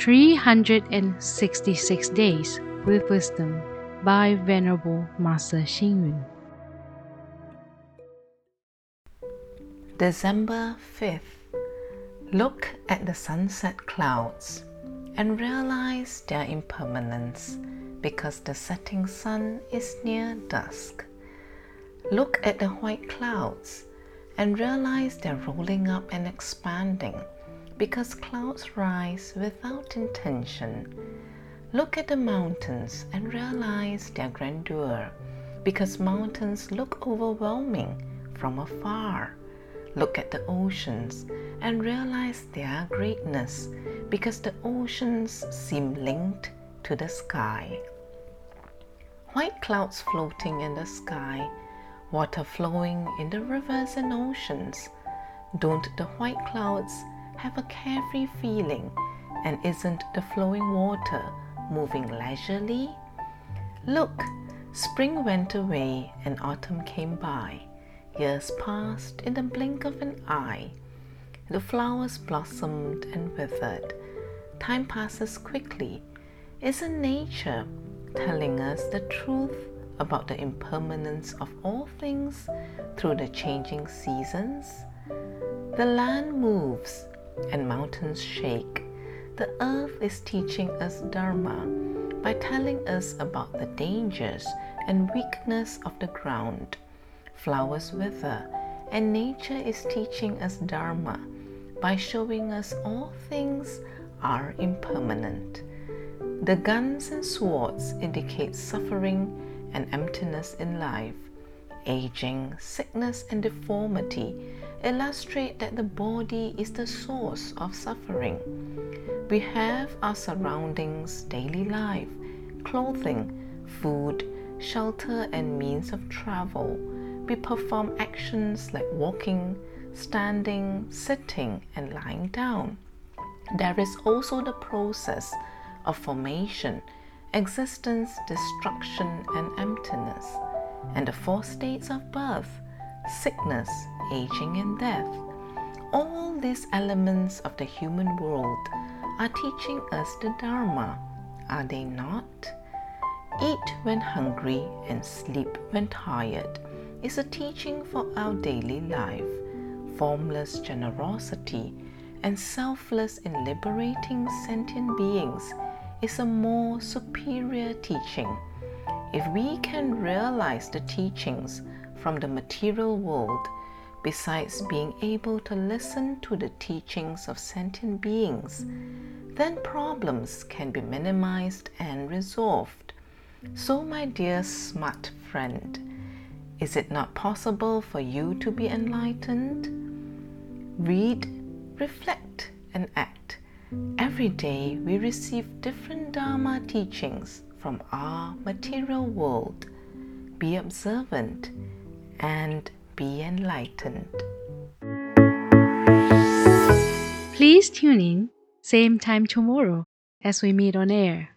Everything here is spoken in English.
366 Days with Wisdom by Venerable Master Xing Yun. December 5th. Look at the sunset clouds and realize their impermanence because the setting sun is near dusk. Look at the white clouds and realize they're rolling up and expanding because clouds rise without intention. Look at the mountains and realize their grandeur because mountains look overwhelming from afar. Look at the oceans and realize their greatness because the oceans seem linked to the sky. White clouds floating in the sky, water flowing in the rivers and oceans. Don't the white clouds have a carefree feeling and isn't the flowing water moving leisurely? Look, spring went away and autumn came by. Years passed in the blink of an eye. The flowers blossomed and withered. Time passes quickly. Isn't nature telling us the truth about the impermanence of all things through the changing seasons? The land moves and mountains shake. The earth is teaching us Dharma by telling us about the dangers and weakness of the ground. Flowers wither, and nature is teaching us Dharma by showing us all things are impermanent. The guns and swords indicate suffering and emptiness in life. Aging, sickness, and deformity illustrate that the body is the source of suffering. We have our surroundings, daily life, clothing, food, shelter, and means of travel. We perform actions like walking, standing, sitting, and lying down. There is also the process of formation, existence, destruction, and emptiness, and the four states of birth sickness, aging, and death. All these elements of the human world are teaching us the Dharma, are they not? Eat when hungry and sleep when tired is a teaching for our daily life. Formless generosity and selfless in liberating sentient beings is a more superior teaching. If we can realize the teachings from the material world, besides being able to listen to the teachings of sentient beings, then problems can be minimized and resolved. So, my dear smart friend, is it not possible for you to be enlightened? Read reflect, and act. Every day we receive different Dharma teachings from our material world. Be observant and be enlightened. Please tune in, same time tomorrow as we meet on air.